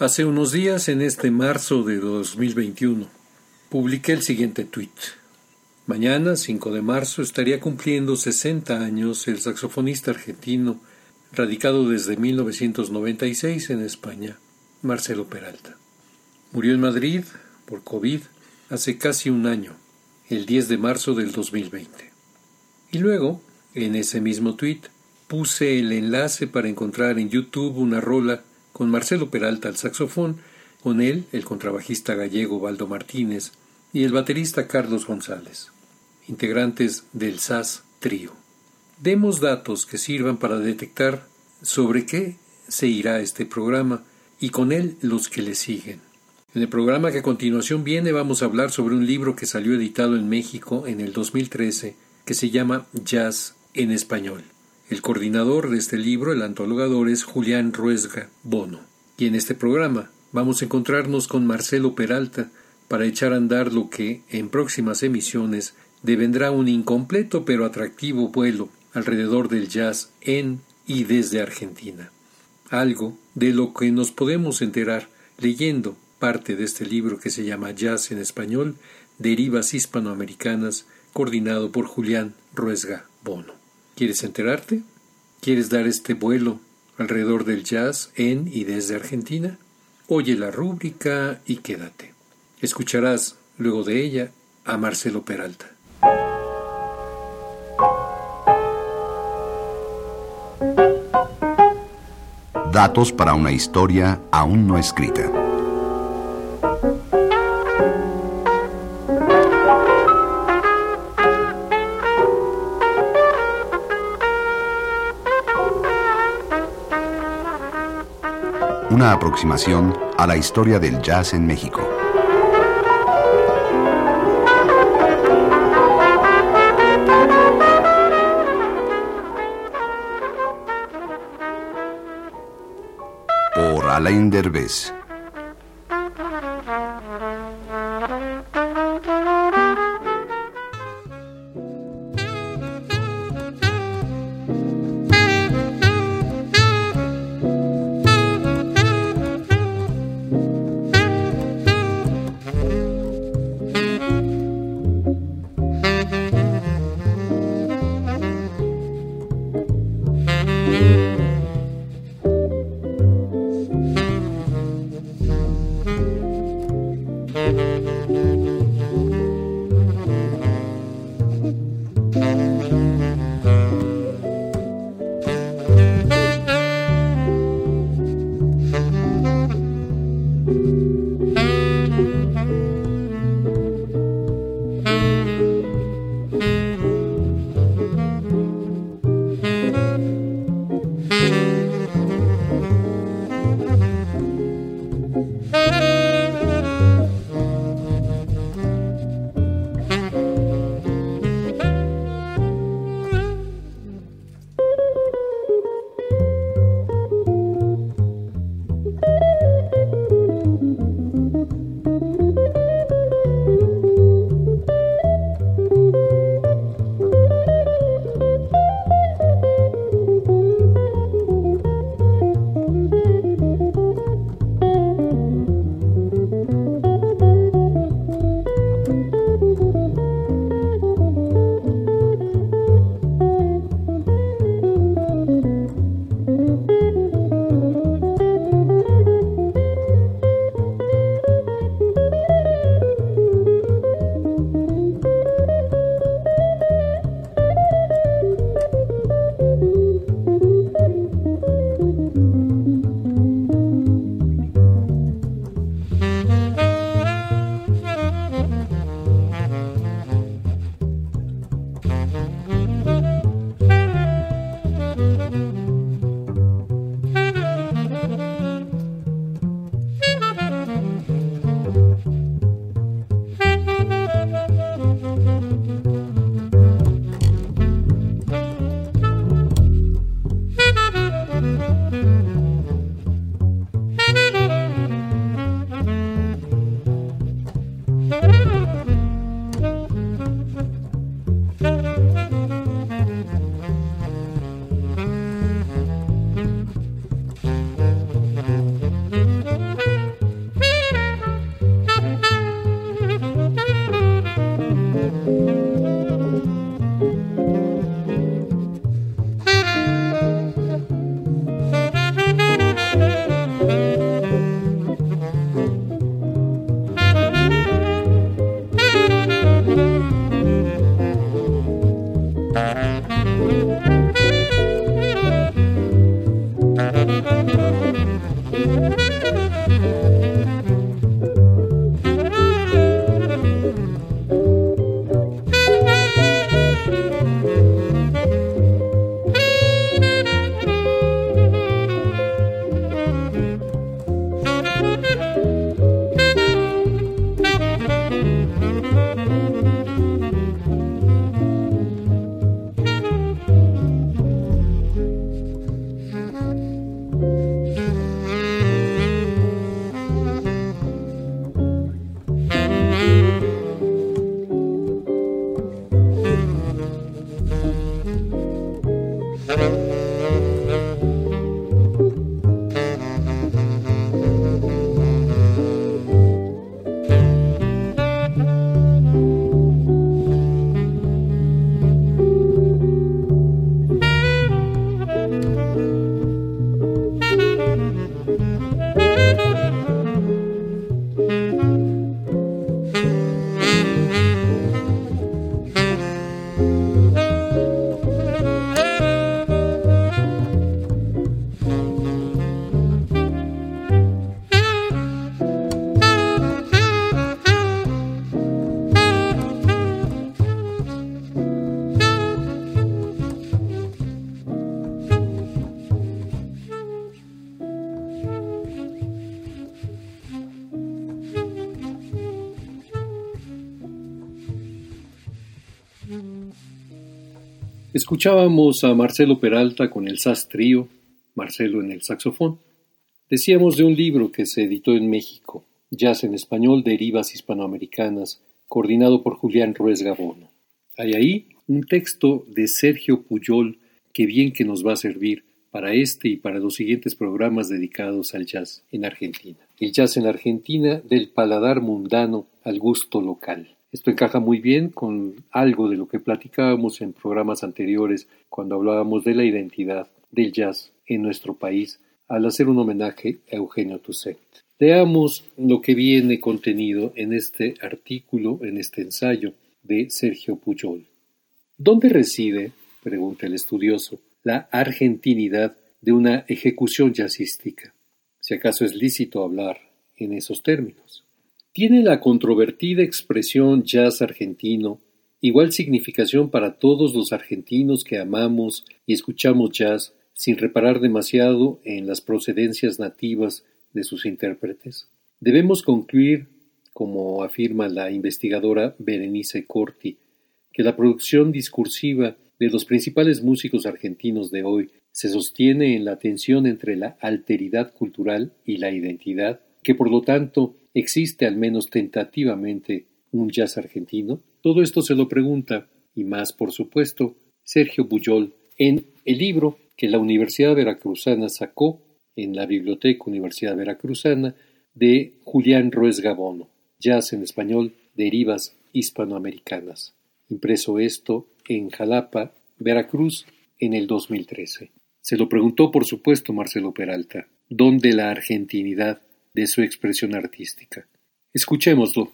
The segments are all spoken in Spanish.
Hace unos días, en este marzo de 2021, publiqué el siguiente tuit. Mañana, 5 de marzo, estaría cumpliendo 60 años el saxofonista argentino, radicado desde 1996 en España, Marcelo Peralta. Murió en Madrid por COVID hace casi un año, el 10 de marzo del 2020. Y luego, en ese mismo tuit, puse el enlace para encontrar en YouTube una rola con Marcelo Peralta al saxofón, con él el contrabajista gallego Baldo Martínez y el baterista Carlos González, integrantes del SAS Trío. Demos datos que sirvan para detectar sobre qué se irá este programa y con él los que le siguen. En el programa que a continuación viene vamos a hablar sobre un libro que salió editado en México en el 2013 que se llama Jazz en español. El coordinador de este libro, el antologador, es Julián Ruesga Bono. Y en este programa vamos a encontrarnos con Marcelo Peralta para echar a andar lo que, en próximas emisiones, devendrá un incompleto pero atractivo vuelo alrededor del jazz en y desde Argentina. Algo de lo que nos podemos enterar leyendo parte de este libro que se llama Jazz en español, Derivas hispanoamericanas, coordinado por Julián Ruesga Bono. ¿Quieres enterarte? ¿Quieres dar este vuelo alrededor del jazz en y desde Argentina? Oye la rúbrica y quédate. Escucharás luego de ella a Marcelo Peralta. Datos para una historia aún no escrita. Una aproximación a la historia del jazz en México. Por Alain Derbez. Escuchábamos a Marcelo Peralta con el SAS Trío, Marcelo en el saxofón. Decíamos de un libro que se editó en México, Jazz en Español, Derivas Hispanoamericanas, coordinado por Julián Ruiz Gabono. Hay ahí un texto de Sergio Puyol que bien que nos va a servir para este y para los siguientes programas dedicados al jazz en Argentina. El jazz en Argentina del paladar mundano al gusto local. Esto encaja muy bien con algo de lo que platicábamos en programas anteriores cuando hablábamos de la identidad del jazz en nuestro país al hacer un homenaje a Eugenio Toussaint. Veamos lo que viene contenido en este artículo, en este ensayo de Sergio Puyol. ¿Dónde reside, pregunta el estudioso, la argentinidad de una ejecución jazzística? Si acaso es lícito hablar en esos términos. Tiene la controvertida expresión jazz argentino igual significación para todos los argentinos que amamos y escuchamos jazz sin reparar demasiado en las procedencias nativas de sus intérpretes? Debemos concluir, como afirma la investigadora Berenice Corti, que la producción discursiva de los principales músicos argentinos de hoy se sostiene en la tensión entre la alteridad cultural y la identidad, que por lo tanto ¿Existe al menos tentativamente un jazz argentino? Todo esto se lo pregunta, y más por supuesto, Sergio Buyol en el libro que la Universidad Veracruzana sacó en la Biblioteca Universidad Veracruzana de Julián Ruiz Gabono, Jazz en Español, Derivas Hispanoamericanas, impreso esto en Jalapa, Veracruz, en el 2013. Se lo preguntó, por supuesto, Marcelo Peralta, ¿dónde la argentinidad de su expresión artística. Escuchémoslo.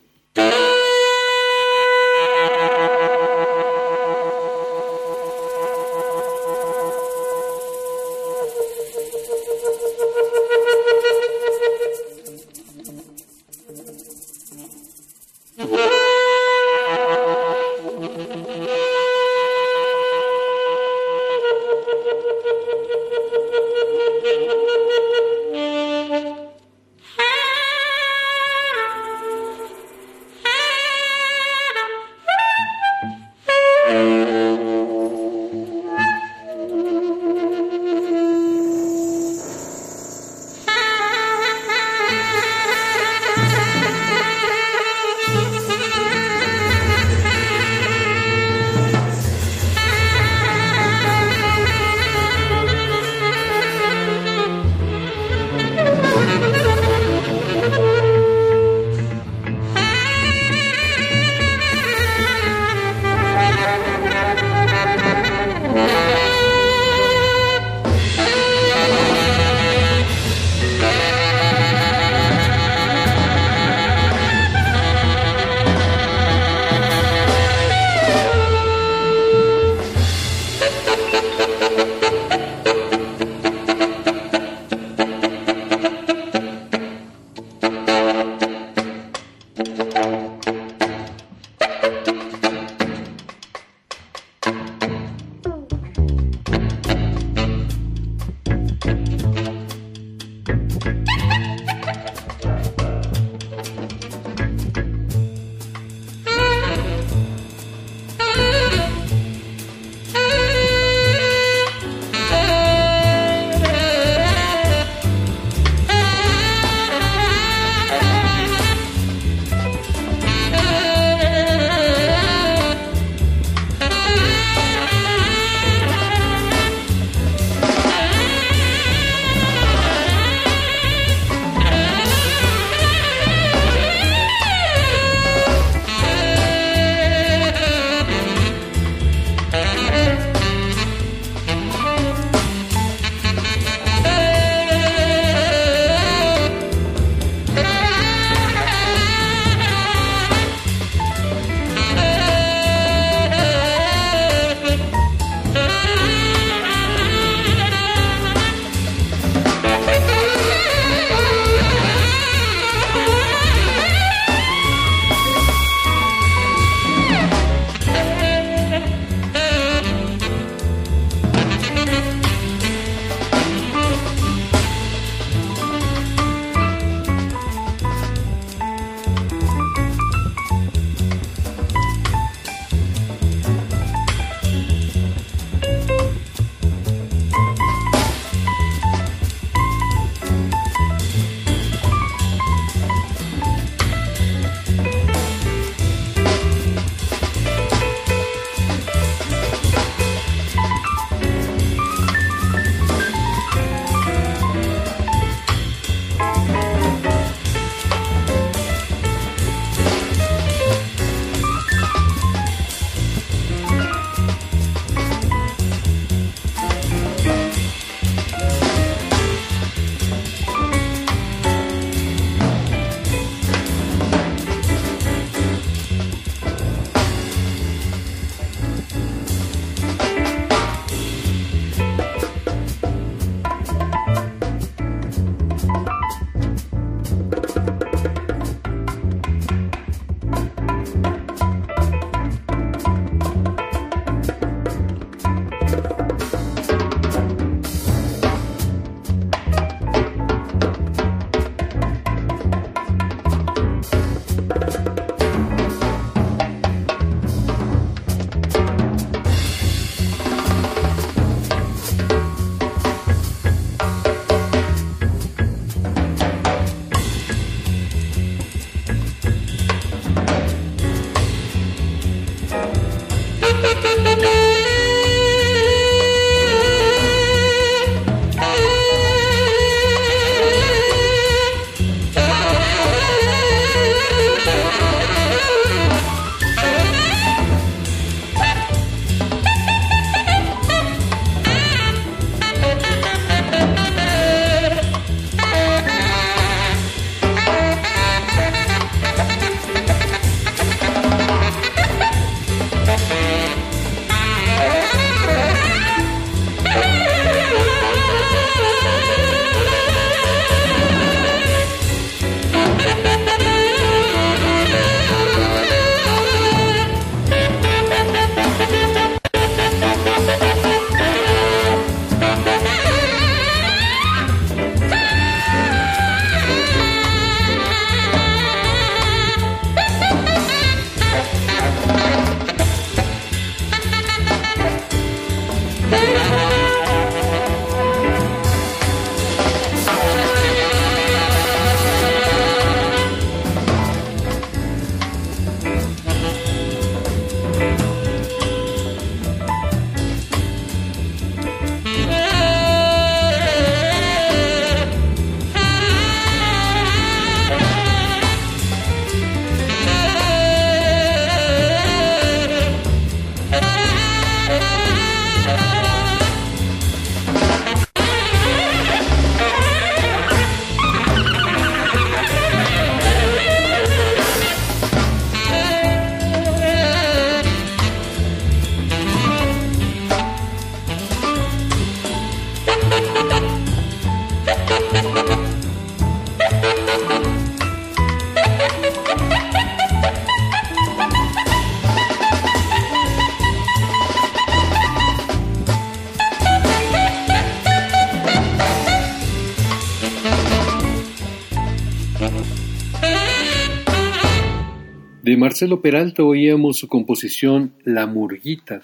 Marcelo Peralta oíamos su composición La Murguita,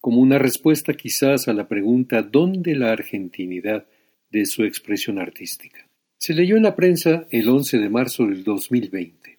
como una respuesta quizás a la pregunta ¿dónde la argentinidad de su expresión artística? Se leyó en la prensa el 11 de marzo del 2020.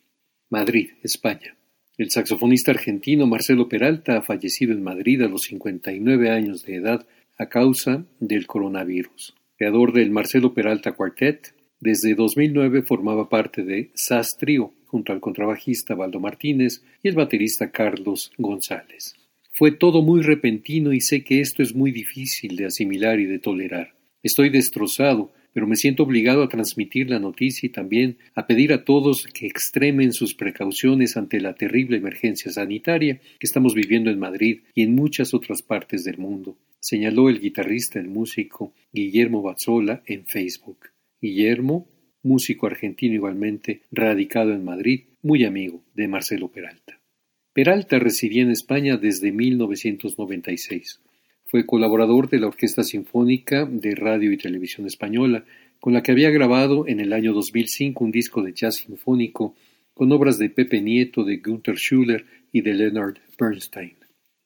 Madrid, España. El saxofonista argentino Marcelo Peralta ha fallecido en Madrid a los 59 años de edad a causa del coronavirus. Creador del Marcelo Peralta Quartet, desde 2009 formaba parte de SAS Trio, junto al contrabajista Valdo Martínez y el baterista Carlos González. Fue todo muy repentino y sé que esto es muy difícil de asimilar y de tolerar. Estoy destrozado, pero me siento obligado a transmitir la noticia y también a pedir a todos que extremen sus precauciones ante la terrible emergencia sanitaria que estamos viviendo en Madrid y en muchas otras partes del mundo, señaló el guitarrista, el músico Guillermo Bazzola en Facebook. Guillermo músico argentino igualmente, radicado en Madrid, muy amigo de Marcelo Peralta. Peralta residía en España desde 1996. Fue colaborador de la Orquesta Sinfónica de Radio y Televisión Española, con la que había grabado en el año 2005 un disco de jazz sinfónico con obras de Pepe Nieto, de Gunther Schuller y de Leonard Bernstein.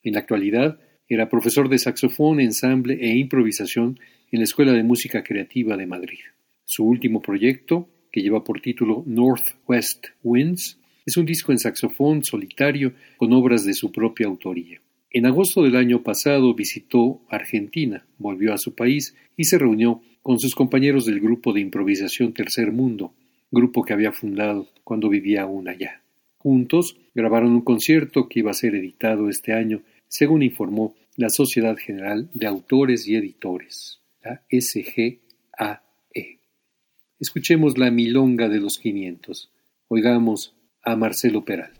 En la actualidad, era profesor de saxofón, ensamble e improvisación en la Escuela de Música Creativa de Madrid. Su último proyecto, que lleva por título Northwest Winds, es un disco en saxofón solitario con obras de su propia autoría. En agosto del año pasado visitó Argentina, volvió a su país y se reunió con sus compañeros del grupo de improvisación Tercer Mundo, grupo que había fundado cuando vivía aún allá. Juntos grabaron un concierto que iba a ser editado este año, según informó la Sociedad General de Autores y Editores, la SGA. Escuchemos la milonga de los quinientos. Oigamos a Marcelo Peralta.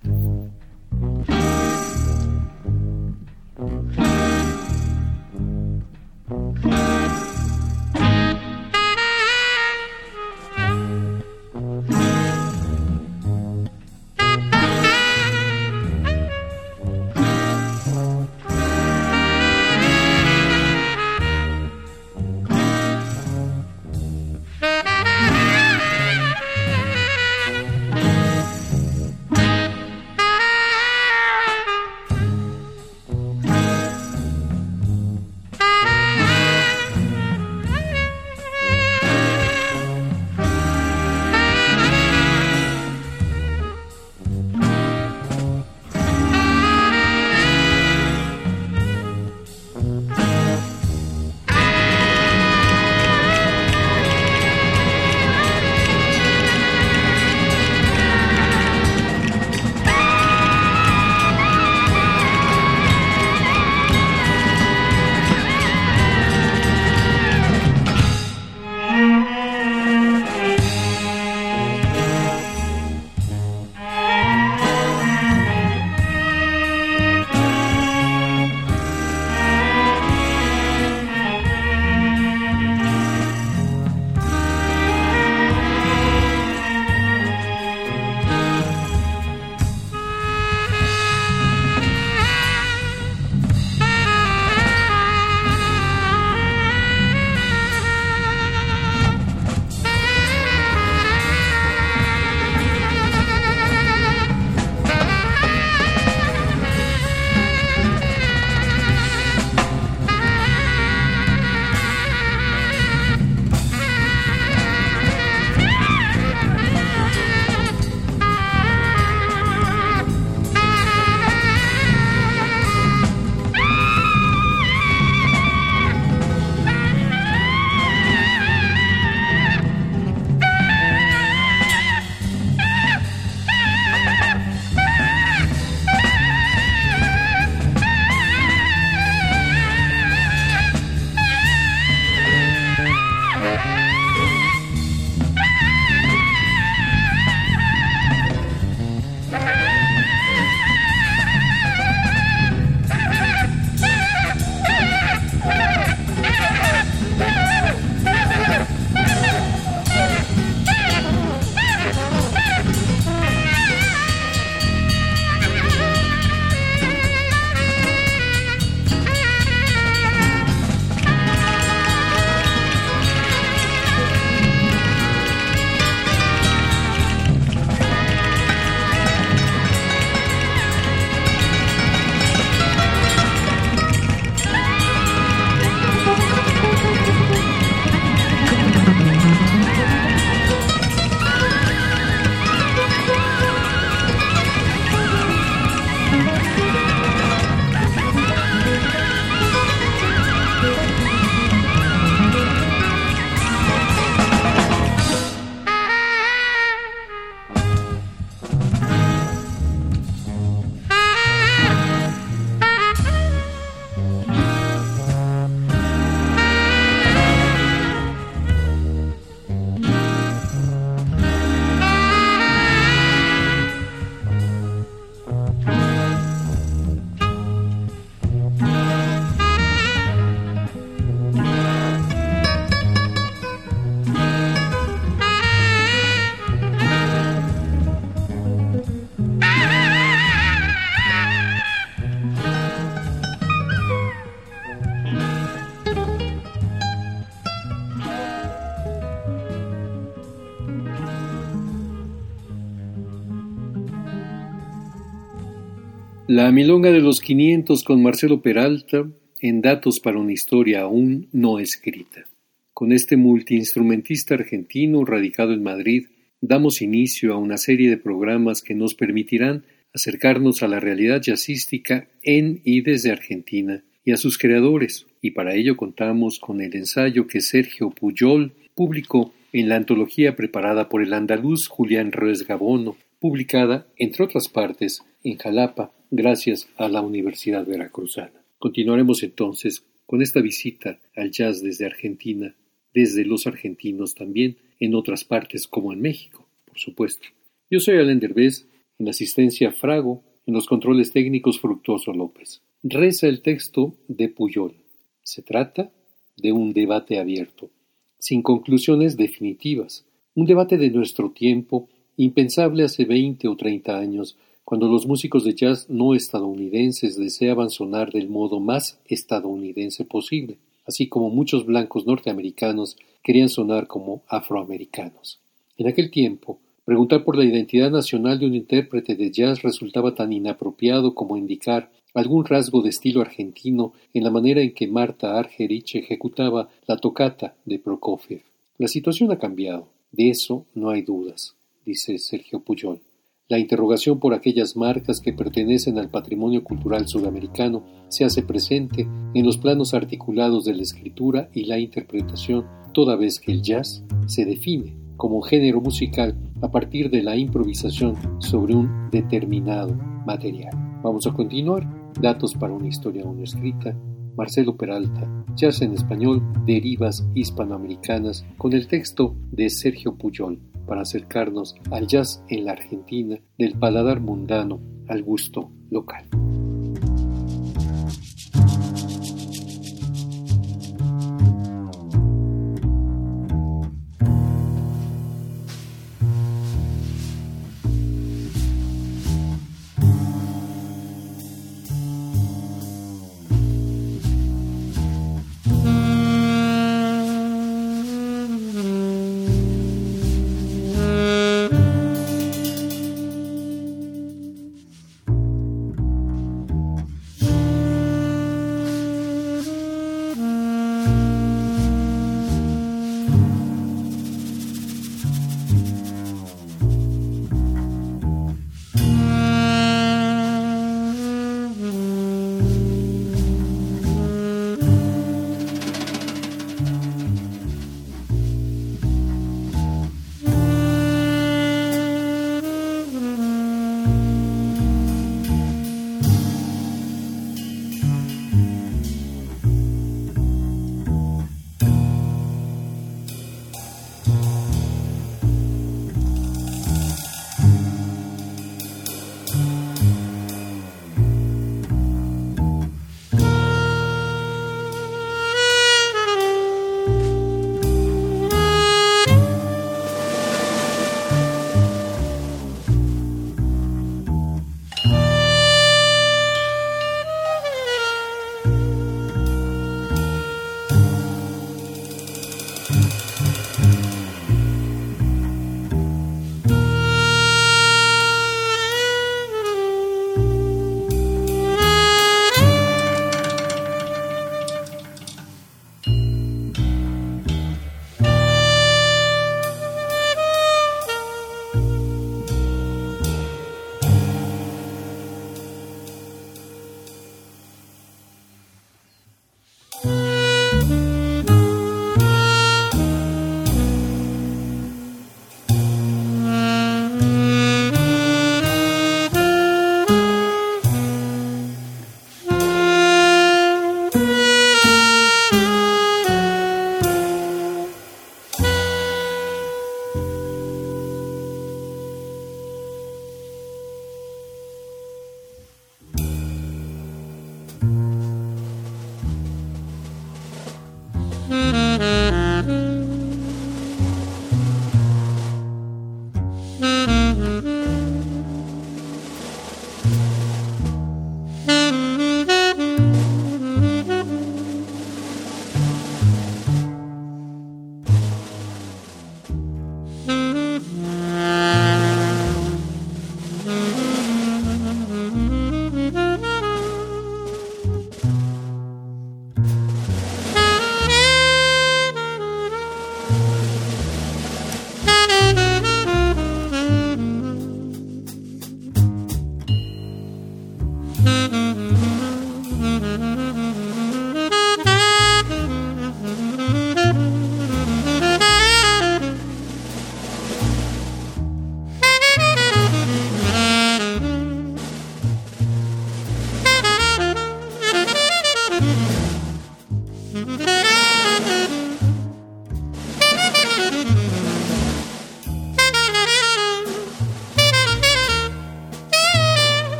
La milonga de los 500 con Marcelo Peralta en Datos para una historia aún no escrita. Con este multiinstrumentista argentino radicado en Madrid, damos inicio a una serie de programas que nos permitirán acercarnos a la realidad jazzística en y desde Argentina y a sus creadores, y para ello contamos con el ensayo que Sergio Puyol publicó en la antología preparada por el andaluz Julián Ruiz Gabono, publicada, entre otras partes, en Jalapa, gracias a la Universidad Veracruzana. Continuaremos entonces con esta visita al jazz desde Argentina, desde los argentinos también, en otras partes como en México, por supuesto. Yo soy Alain Derbez, en asistencia Frago, en los controles técnicos Fructuoso López. Reza el texto de Puyol. Se trata de un debate abierto, sin conclusiones definitivas, un debate de nuestro tiempo impensable hace veinte o treinta años, cuando los músicos de jazz no estadounidenses deseaban sonar del modo más estadounidense posible, así como muchos blancos norteamericanos querían sonar como afroamericanos. En aquel tiempo, preguntar por la identidad nacional de un intérprete de jazz resultaba tan inapropiado como indicar algún rasgo de estilo argentino en la manera en que Marta Argerich ejecutaba la tocata de Prokofiev. La situación ha cambiado, de eso no hay dudas dice Sergio Puyol. La interrogación por aquellas marcas que pertenecen al patrimonio cultural sudamericano se hace presente en los planos articulados de la escritura y la interpretación, toda vez que el jazz se define como género musical a partir de la improvisación sobre un determinado material. Vamos a continuar. Datos para una historia aún escrita. Marcelo Peralta, Jazz en Español, Derivas Hispanoamericanas, con el texto de Sergio Puyol para acercarnos al jazz en la Argentina, del paladar mundano al gusto local.